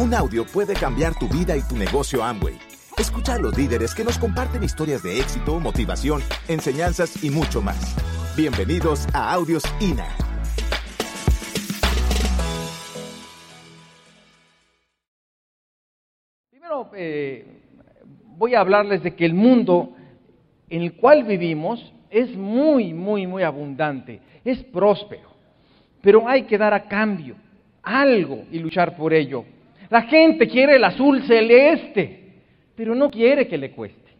Un audio puede cambiar tu vida y tu negocio Amway. Escucha a los líderes que nos comparten historias de éxito, motivación, enseñanzas y mucho más. Bienvenidos a Audios INA. Primero, eh, voy a hablarles de que el mundo en el cual vivimos es muy, muy, muy abundante, es próspero, pero hay que dar a cambio algo y luchar por ello. La gente quiere el azul celeste, pero no quiere que le cueste.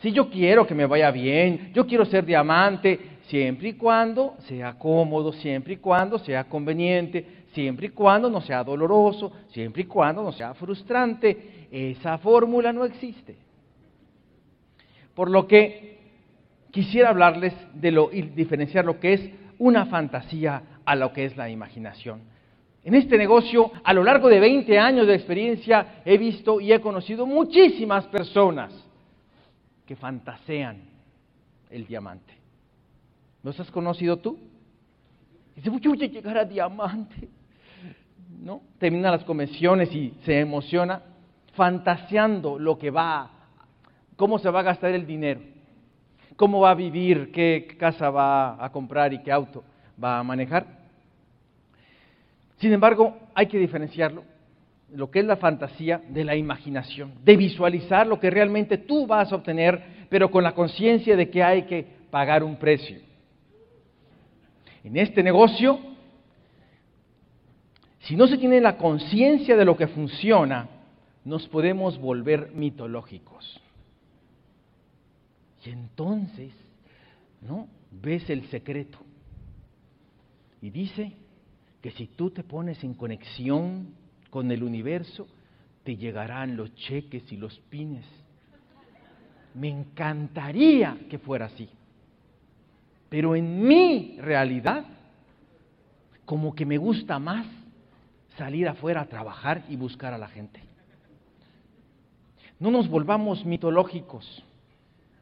Si yo quiero que me vaya bien, yo quiero ser diamante, siempre y cuando sea cómodo, siempre y cuando sea conveniente, siempre y cuando no sea doloroso, siempre y cuando no sea frustrante. Esa fórmula no existe. Por lo que quisiera hablarles de lo y diferenciar lo que es una fantasía a lo que es la imaginación. En este negocio, a lo largo de 20 años de experiencia, he visto y he conocido muchísimas personas que fantasean el diamante. ¿Los has conocido tú? Dice, yo voy a llegar a diamante. ¿No? Termina las convenciones y se emociona fantaseando lo que va, cómo se va a gastar el dinero, cómo va a vivir, qué casa va a comprar y qué auto va a manejar. Sin embargo, hay que diferenciarlo, lo que es la fantasía de la imaginación, de visualizar lo que realmente tú vas a obtener, pero con la conciencia de que hay que pagar un precio. En este negocio, si no se tiene la conciencia de lo que funciona, nos podemos volver mitológicos. Y entonces, ¿no? Ves el secreto. Y dice que si tú te pones en conexión con el universo, te llegarán los cheques y los pines. Me encantaría que fuera así. Pero en mi realidad, como que me gusta más salir afuera a trabajar y buscar a la gente. No nos volvamos mitológicos,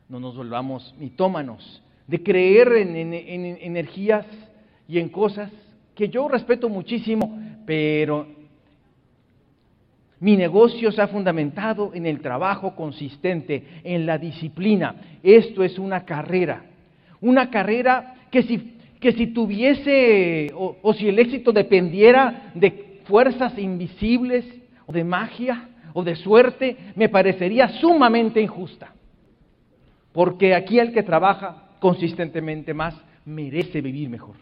no nos volvamos mitómanos, de creer en, en, en energías y en cosas que yo respeto muchísimo, pero mi negocio se ha fundamentado en el trabajo consistente, en la disciplina. Esto es una carrera, una carrera que si, que si tuviese o, si el éxito dependiera de fuerzas invisibles o de magia o de suerte, me parecería sumamente injusta. Porque aquí el que trabaja consistentemente más merece vivir mejor.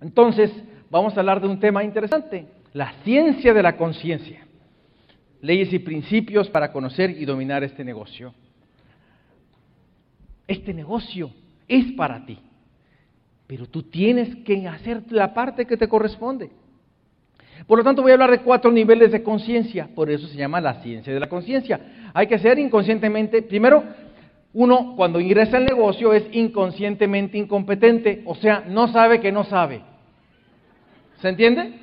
Entonces, vamos a hablar de un tema interesante, la ciencia de la conciencia. Leyes y principios para conocer y dominar este negocio. Este negocio es para ti, pero tú tienes que hacer la parte que te corresponde. Por lo tanto, voy a hablar de cuatro niveles de conciencia, por eso se llama la ciencia de la conciencia. Hay que ser inconscientemente, primero, uno cuando ingresa al negocio es inconscientemente incompetente, o sea, no sabe que no sabe. ¿Se entiende?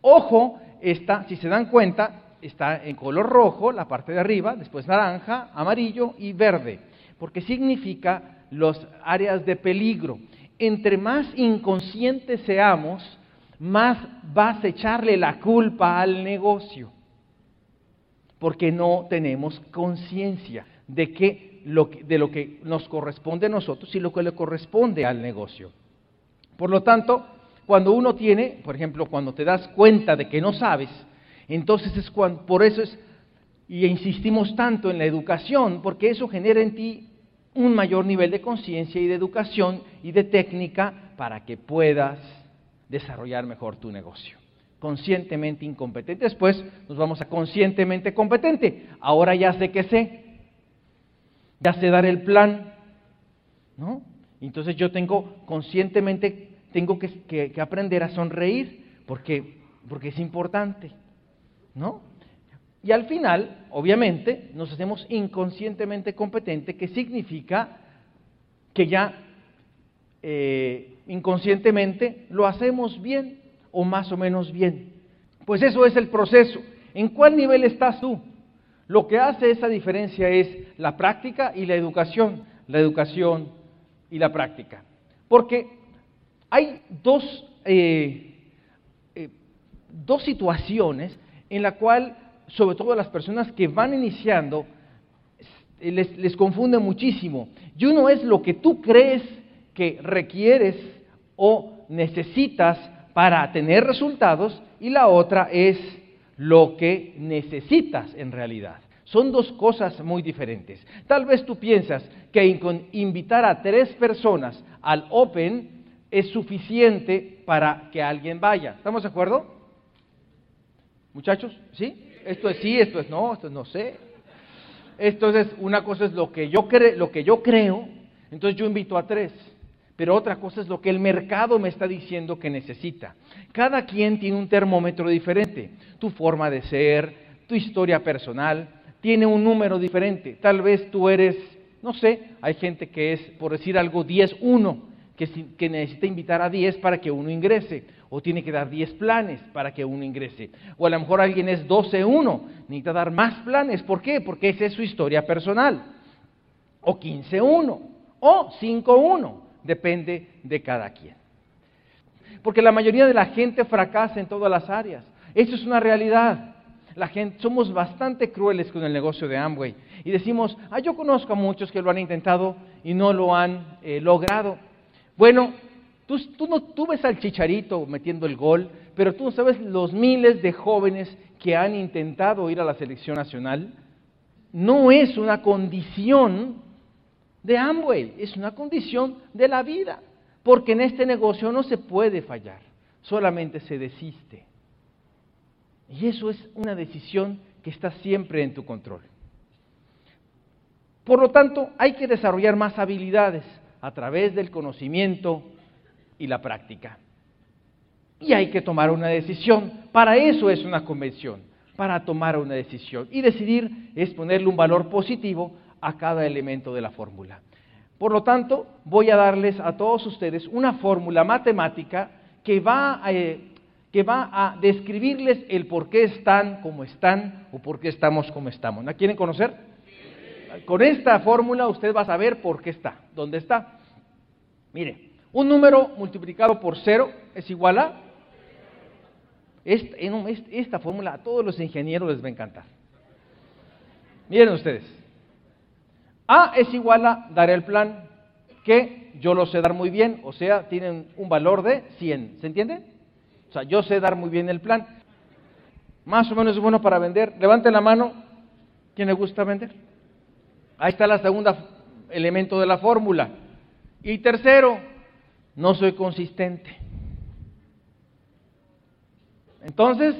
Ojo, está, si se dan cuenta, está en color rojo, la parte de arriba, después naranja, amarillo y verde, porque significa los áreas de peligro. Entre más inconscientes seamos, más vas a echarle la culpa al negocio, porque no tenemos conciencia de, que lo, de lo que nos corresponde a nosotros y lo que le corresponde al negocio. Por lo tanto, cuando uno tiene, por ejemplo, cuando te das cuenta de que no sabes, entonces es cuando, por eso es, y insistimos tanto en la educación, porque eso genera en ti un mayor nivel de conciencia y de educación y de técnica para que puedas desarrollar mejor tu negocio. Conscientemente incompetente. Después nos vamos a conscientemente competente. Ahora ya sé que sé. Ya sé dar el plan. ¿No? Entonces yo tengo conscientemente tengo que, aprender a sonreír porque, porque es importante, ¿no? Y al final, obviamente, nos hacemos inconscientemente competentes, que significa que ya eh, inconscientemente lo hacemos bien o más o menos bien. Pues eso es el proceso. ¿En cuál nivel estás tú? Lo que hace esa diferencia es la práctica y la educación, la educación y la práctica. Porque hay dos eh, eh, dos situaciones en la cual, sobre todo las personas que van iniciando, les, les confunde muchísimo. Y uno es lo que tú crees que requieres o necesitas para tener resultados y la otra es lo que necesitas en realidad. Son dos cosas muy diferentes. Tal vez tú piensas que invitar a tres personas al Open es suficiente para que alguien vaya. ¿Estamos de acuerdo? Muchachos, ¿sí? Esto es sí, esto es no, esto es no sé. Entonces, una cosa es lo que yo, lo que yo creo, entonces yo invito a tres. Pero otra cosa es lo que el mercado me está diciendo que necesita. Cada quien tiene un termómetro diferente. Tu forma de ser, tu historia personal, tiene un número diferente. Tal vez tú eres, no sé, hay gente que es, por decir algo, 10-1, que, necesita invitar a 10 para que uno ingrese, o tiene que dar 10 planes para que uno ingrese. O a lo mejor alguien es 12-1, necesita dar más planes. ¿Por qué? Porque esa es su historia personal. O 15-1, o 5-1, depende de cada quien. Porque la mayoría de la gente fracasa en todas las áreas. Eso es una realidad la gente, somos bastante crueles con el negocio de Amway y decimos, ah, yo conozco a muchos que lo han intentado y no lo han eh, logrado. Bueno, tú, no, tú ves al chicharito metiendo el gol, pero tú no sabes los miles de jóvenes que han intentado ir a la selección nacional. No es una condición de Amway, es una condición de la vida, porque en este negocio no se puede fallar, solamente se desiste. Y eso es una decisión que está siempre en tu control. Por lo tanto, hay que desarrollar más habilidades a través del conocimiento y la práctica. Y hay que tomar una decisión. Para eso es una convención, para tomar una decisión. Y decidir es ponerle un valor positivo a cada elemento de la fórmula. Por lo tanto, voy a darles a todos ustedes una fórmula matemática que va a, eh, que va a describirles el por qué están como están o por qué estamos como estamos. ¿La quieren conocer? Con esta fórmula usted va a saber por qué está, dónde está. Mire, un número multiplicado por cero es igual a... Esta, esta fórmula a todos los ingenieros les va a encantar. Miren ustedes. A es igual a dar el plan, que yo lo sé dar muy bien, o sea, tienen un valor de 100. ¿Se entiende? O sea, yo sé dar muy bien el plan. Más o menos es bueno para vender. Levanten la mano. ¿Quién le gusta vender? Ahí está la segunda elemento de la fórmula. Y tercero, no soy consistente. Entonces,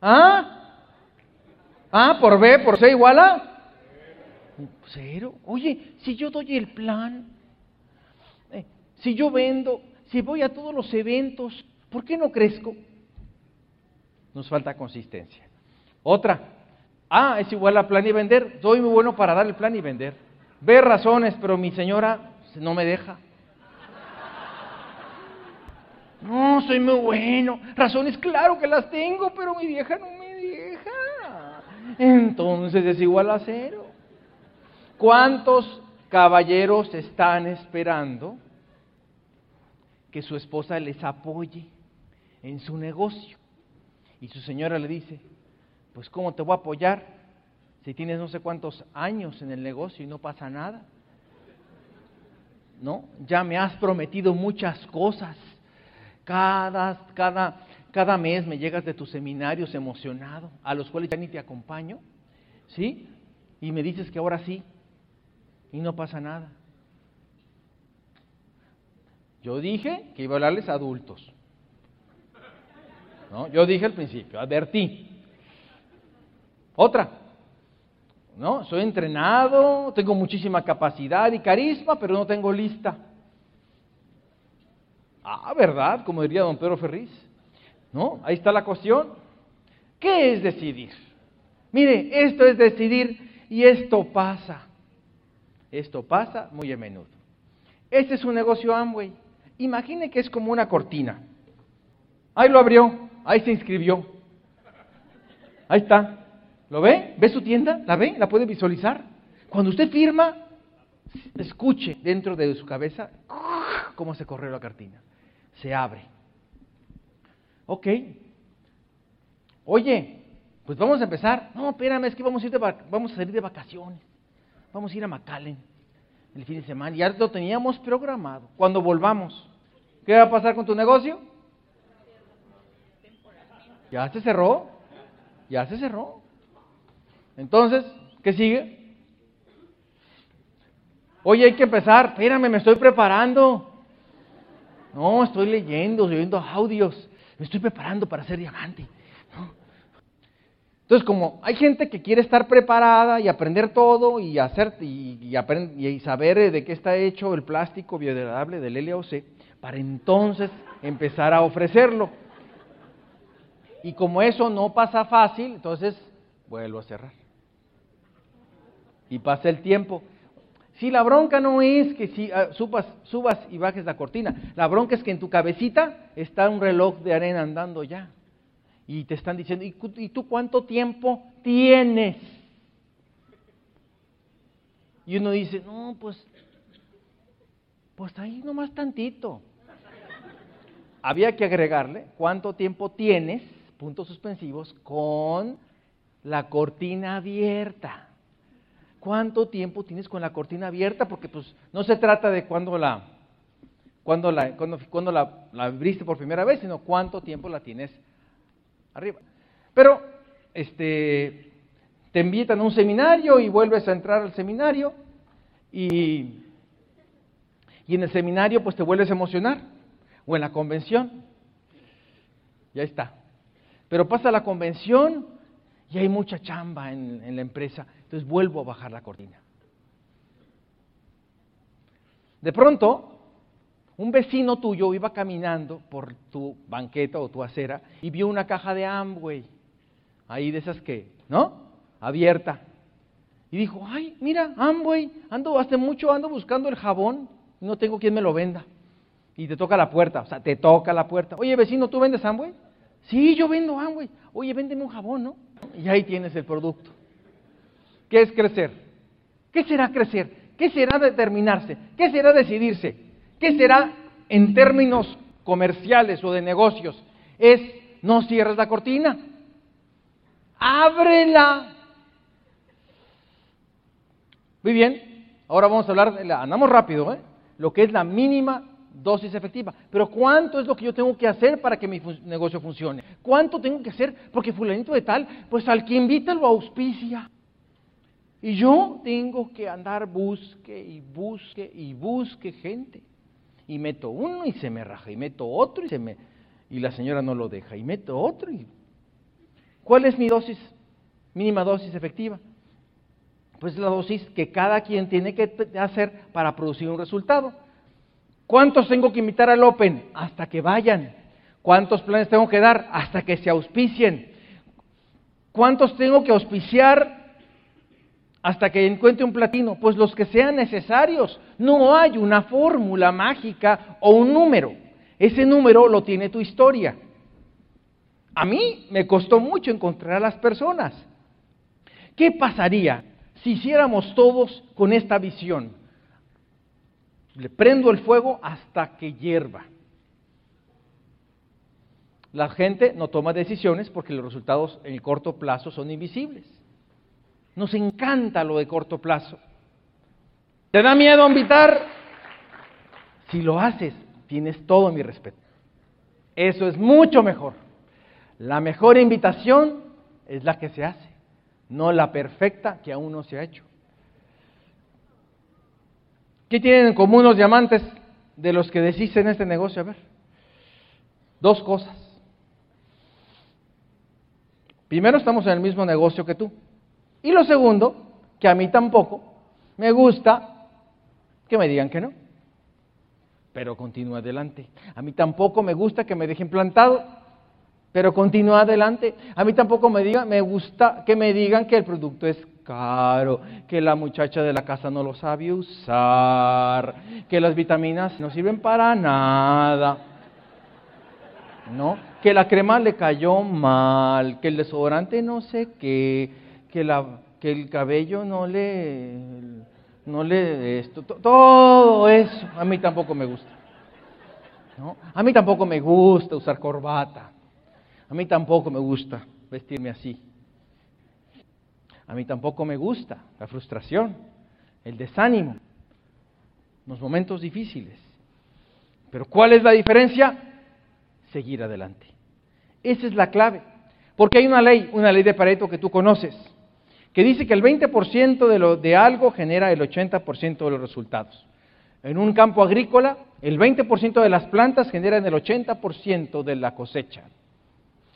¿ah? ¿Ah? Por B, por C igual a cero. Oye, si yo doy el plan, eh, si yo vendo, si voy a todos los eventos, ¿Por qué no crezco? Nos falta consistencia. Otra, A es igual a plan y vender. Soy muy bueno para dar el plan y vender. Ve razones, pero mi señora no me deja. No, soy muy bueno. Razones, claro que las tengo, pero mi vieja no me deja. Entonces es igual a cero. ¿Cuántos caballeros están esperando que su esposa les apoye? en su negocio. Y su señora le dice, pues ¿cómo te voy a apoyar si tienes no sé cuántos años en el negocio y no pasa nada? ¿No? Ya me has prometido muchas cosas. Cada, cada, cada mes me llegas de tus seminarios emocionado, a los cuales ya ni te acompaño, ¿sí? Y me dices que ahora sí, y no pasa nada. Yo dije que iba a hablarles a adultos. Yo dije al principio, advertí. Otra, ¿no? Soy entrenado, tengo muchísima capacidad y carisma, pero no tengo lista. Ah, ¿verdad? Como diría don Pedro Ferriz. ¿No? Ahí está la cuestión. ¿Qué es decidir? Mire, esto es decidir y esto pasa. Esto pasa muy a menudo. Este es un negocio Amway. Imagine que es como una cortina. Ahí lo abrió. Ahí se inscribió. Ahí está. ¿Lo ve? ¿Ve su tienda? ¿La ve? ¿La puede visualizar? Cuando usted firma, escuche dentro de su cabeza cómo se corrió la cartina. Se abre. Ok, Oye, pues vamos a empezar. No, espérame, es que vamos a, ir de, vamos a salir de vacaciones. Vamos a ir a McAllen el fin de semana. Ya lo teníamos programado. Cuando volvamos, ¿qué va a pasar con tu negocio? Ya se cerró. Ya se cerró. Entonces, ¿qué sigue? Oye, hay que empezar. Espérame, me estoy preparando. No, estoy leyendo, estoy audios. Me estoy preparando para ser diamante. Entonces, como hay gente que quiere estar preparada y aprender todo y hacer y, y, saber eh, de qué está hecho el plástico biodegradable del LOC, para entonces empezar a ofrecerlo. Y como eso no pasa fácil, entonces vuelvo a cerrar. Y pasa el tiempo. Si la bronca no es que si ah, subas, subas y bajes la cortina, la bronca es que en tu cabecita está un reloj de arena andando ya y te están diciendo, ¿y tú cuánto tiempo tienes? Y uno dice, no, pues, pues ahí nomás tantito. Había que agregarle cuánto tiempo tienes, puntos suspensivos, con la cortina abierta. ¿Cuánto tiempo tienes con la cortina abierta? Porque pues no se trata de cuándo la, cuando la, cuando, la, la abriste por primera vez, sino cuánto tiempo la tienes arriba. Pero este, te invitan a un seminario y vuelves a entrar al seminario y, y en el seminario pues te vuelves a emocionar o en la convención. Ya está. Pero pasa la convención y hay mucha chamba en, en la empresa, entonces vuelvo a bajar la cortina. De pronto, un vecino tuyo iba caminando por tu banqueta o tu acera y vio una caja de Amway, ahí de esas que, ¿no? Abierta. Y dijo, ay, mira, Amway, ando hace mucho, ando buscando el jabón, no tengo quien me lo venda. Y te toca la puerta, o sea, te toca la puerta. Oye, vecino, ¿tú vendes Amway? Sí, yo vendo Amway. Oye, véndeme un jabón, ¿no? Y ahí tienes el producto. ¿Qué es crecer? ¿Qué será crecer? ¿Qué será determinarse? ¿Qué será decidirse? ¿Qué será en términos comerciales o de negocios? Es no cierres la cortina, ábrela. Muy bien, ahora vamos a hablar, de la, andamos rápido, ¿eh? lo que es la mínima dosis efectiva. Pero ¿cuánto es lo que yo tengo que hacer para que mi negocio funcione? ¿Cuánto tengo que hacer? Porque fulanito de tal, pues al que invita lo auspicia. Y yo tengo que andar busque y busque y busque gente y meto uno y se me raja, y meto otro y se me y la señora no lo deja, y meto otro y ¿Cuál es mi dosis mínima dosis efectiva? Pues la dosis que cada quien tiene que hacer para producir un resultado. ¿Cuántos tengo que invitar al Open? Hasta que vayan. ¿Cuántos planes tengo que dar? Hasta que se auspicien. ¿Cuántos tengo que auspiciar hasta que encuentre un platino? Pues los que sean necesarios. No hay una fórmula mágica o un número. Ese número lo tiene tu historia. A mí me costó mucho encontrar a las personas. ¿Qué pasaría si hiciéramos todos con esta visión? Le prendo el fuego hasta que hierva. La gente no toma decisiones porque los resultados en el corto plazo son invisibles. Nos encanta lo de corto plazo. ¿Te da miedo invitar? Si lo haces, tienes todo mi respeto. Eso es mucho mejor. La mejor invitación es la que se hace, no la perfecta que aún no se ha hecho. ¿Qué tienen en común los diamantes de los que decís en este negocio? A ver, dos cosas. Primero, estamos en el mismo negocio que tú. Y lo segundo, que a mí tampoco me gusta que me digan que no. Pero continúa adelante. A mí tampoco me gusta que me dejen plantado, pero continúa adelante. A mí tampoco me, diga, me gusta que me digan que el producto es caro, que la muchacha de la casa no lo sabe usar, que las vitaminas no sirven para nada. ¿No? Que la crema le cayó mal, que el desodorante no sé qué, que, la, que el cabello no le, no le, esto, todo eso, a mí tampoco me gusta. ¿no? A mí tampoco me gusta usar corbata, a mí tampoco me gusta vestirme así. A mí tampoco me gusta la frustración, el desánimo, los momentos difíciles. Pero ¿cuál es la diferencia? Seguir adelante. Esa es la clave. Porque hay una ley, una ley de Pareto que tú conoces, que dice que el 20% de, lo, de algo genera el 80% de los resultados. En un campo agrícola, el 20% de las plantas generan el 80% de la cosecha.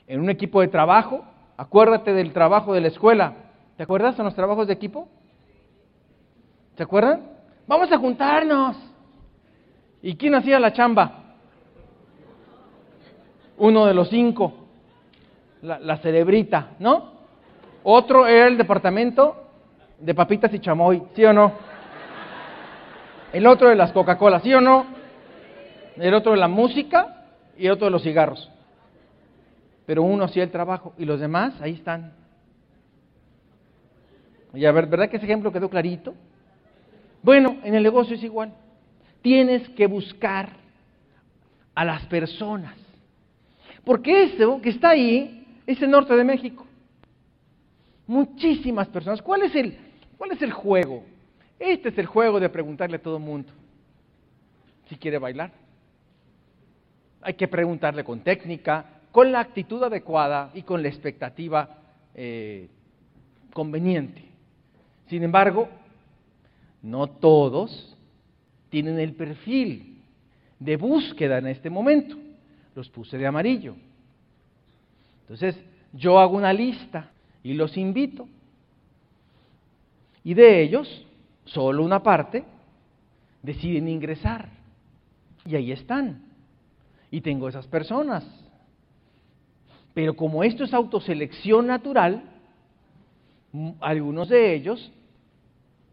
En un equipo de trabajo, acuérdate del trabajo de la escuela. ¿Te acuerdas de los trabajos de equipo? ¿Se acuerdan? Vamos a juntarnos. ¿Y quién hacía la chamba? Uno de los cinco, la, la cerebrita, ¿no? Otro era el departamento de papitas y chamoy, ¿sí o no? El otro de las Coca-Cola, ¿sí o no? El otro de la música y otro de los cigarros. Pero uno hacía el trabajo y los demás ahí están. Y a ver, ¿verdad que ese ejemplo quedó clarito? Bueno, en el negocio es igual. Tienes que buscar a las personas. Porque eso que está ahí es el norte de México. Muchísimas personas. ¿Cuál es el, cuál es el juego? Este es el juego de preguntarle a todo el mundo si quiere bailar. Hay que preguntarle con técnica, con la actitud adecuada y con la expectativa eh, conveniente. Sin embargo, no todos tienen el perfil de búsqueda en este momento. Los puse de amarillo. Entonces, yo hago una lista y los invito. Y de ellos, solo una parte deciden ingresar. Y ahí están. Y tengo esas personas. Pero como esto es autoselección natural, algunos de ellos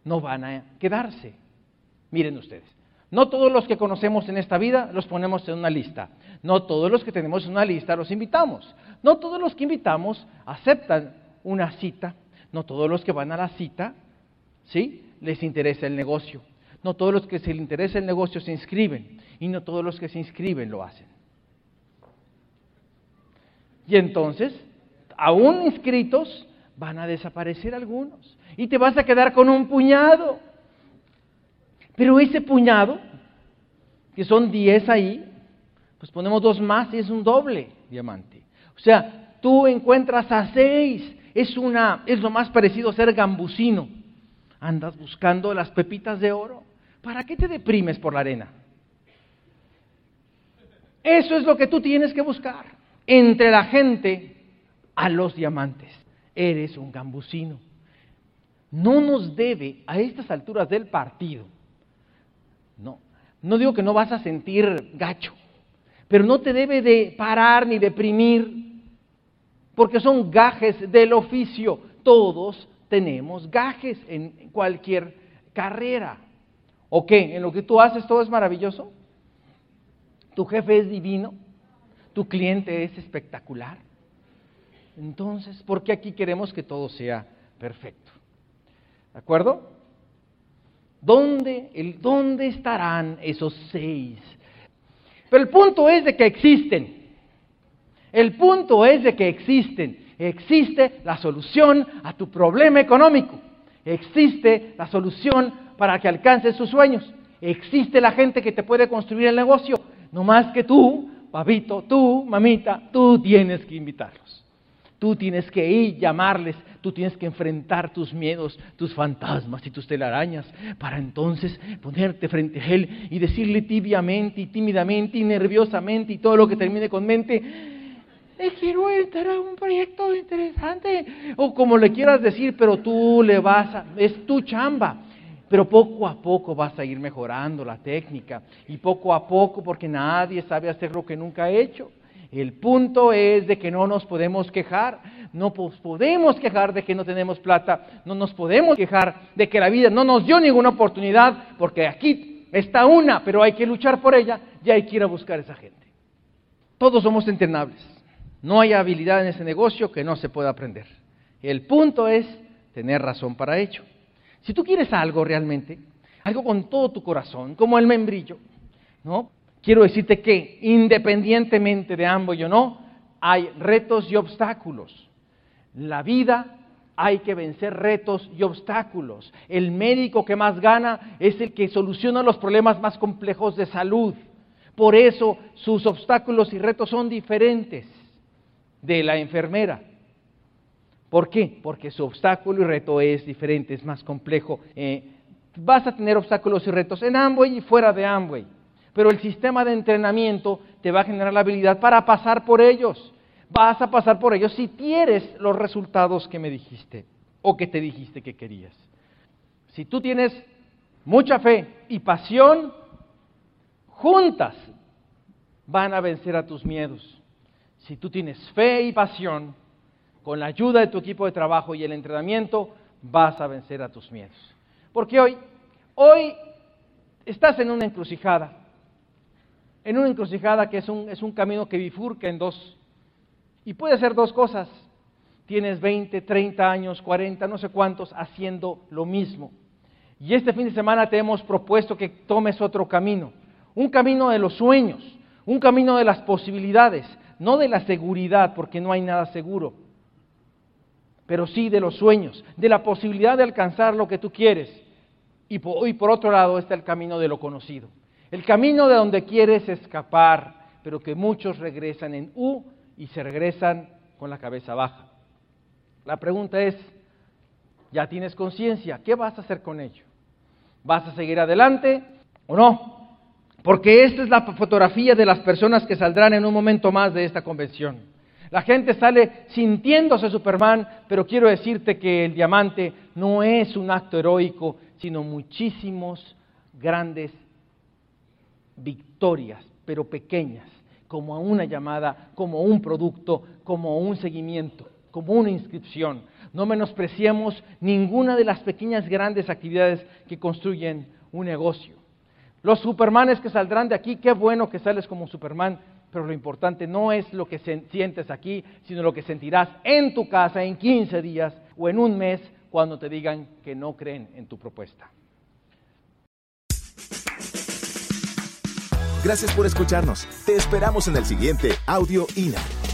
no van a quedarse. Miren ustedes, no todos los que conocemos en esta vida los ponemos en una lista. No todos los que tenemos en una lista los invitamos. No todos los que invitamos aceptan una cita. No todos los que van a la cita, ¿sí? Les interesa el negocio. No todos los que se les interesa el negocio se inscriben. Y no todos los que se inscriben lo hacen. Y entonces, aún inscritos, van a desaparecer algunos y te vas a quedar con un puñado. Pero ese puñado, que son 10 ahí, pues ponemos dos más y es un doble diamante. O sea, tú encuentras a seis, es, una, es lo más parecido a ser gambusino. Andas buscando las pepitas de oro. ¿Para qué te deprimes por la arena? Eso es lo que tú tienes que buscar. Entre la gente a los diamantes. Eres un gambusino no nos debe a estas alturas del partido, no, no digo que no vas a sentir gacho, pero no te debe de parar ni deprimir, porque son gajes del oficio. Todos tenemos gajes en cualquier carrera. ¿O qué? ¿En lo que tú haces todo es maravilloso? ¿Tu jefe es divino? ¿Tu cliente es espectacular? Entonces, ¿por qué aquí queremos que todo sea perfecto? ¿De acuerdo? ¿Dónde, el, ¿Dónde estarán esos seis? Pero el punto es de que existen. El punto es de que existen. Existe la solución a tu problema económico. Existe la solución para que alcances sus sueños. Existe la gente que te puede construir el negocio. No más que tú, papito, tú, mamita, tú tienes que invitarlos. Tú tienes que ir, llamarles, tú tienes que enfrentar tus miedos, tus fantasmas y tus telarañas, para entonces ponerte frente a Él y decirle tibiamente y tímidamente y nerviosamente y todo lo que termine con mente, quiero entrar a un proyecto interesante, o como le quieras decir, pero tú le vas a, es tu chamba. Pero poco a poco vas a ir mejorando la técnica y poco a poco porque nadie sabe hacer lo que nunca ha hecho. El punto es de que no nos podemos quejar, no podemos quejar de que no tenemos plata, no nos podemos quejar de que la vida no nos dio ninguna oportunidad, porque aquí está una, pero hay que luchar por ella y hay que ir a buscar a esa gente. Todos somos entrenables, no hay habilidad en ese negocio que no se pueda aprender. El punto es tener razón para ello. Si tú quieres algo realmente, algo con todo tu corazón, como el membrillo, ¿no? quiero decirte que independientemente de ambos o no, hay retos y obstáculos. La vida hay que vencer retos y obstáculos. El médico que más gana es el que soluciona los problemas más complejos de salud. Por eso sus obstáculos y retos son diferentes de la enfermera. ¿Por qué? Porque su obstáculo y reto es diferente, es más complejo. Eh, vas a tener obstáculos y retos en Amway y fuera de Amway, pero el sistema de entrenamiento te va a generar la habilidad para pasar por ellos. Vas a pasar por ellos si tienes los resultados que me dijiste o que te dijiste que querías. Si tú tienes mucha fe y pasión, juntas van a vencer a tus miedos. Si tú tienes fe y pasión, con la ayuda de tu equipo de trabajo y el entrenamiento, vas a vencer a tus miedos. Porque hoy, hoy estás en una encrucijada, en una encrucijada que es un, es un camino que bifurca en dos, y puede ser dos cosas. Tienes 20, 30 años, 40, no sé cuántos, haciendo lo mismo. Y este fin de semana te hemos propuesto que tomes otro camino, un camino de los sueños, un camino de las posibilidades, no de la seguridad, porque no hay nada seguro pero sí de los sueños, de la posibilidad de alcanzar lo que tú quieres. Y por, otro lado está el camino de lo conocido, el camino de donde quieres escapar, pero que muchos regresan en U y se regresan con la cabeza baja. La pregunta es, ¿ya tienes conciencia? ¿Qué vas a hacer con ello? ¿Vas a seguir adelante o no? Porque esta es la fotografía de las personas que saldrán en un momento más de esta convención. La gente sale sintiéndose Superman, pero quiero decirte que el diamante no es un acto heroico, sino muchísimos grandes victorias, pero pequeñas, como una llamada, como un producto, como un seguimiento, como una inscripción. No menospreciemos ninguna de las pequeñas grandes actividades que construyen un negocio. Los supermanes que saldrán de aquí, qué bueno que sales como Superman, pero lo importante no es lo que sientes aquí, sino lo que sentirás en tu casa en 15 días o en un mes cuando te digan que no creen en tu propuesta. Gracias por escucharnos. Te esperamos en el siguiente Audio INA.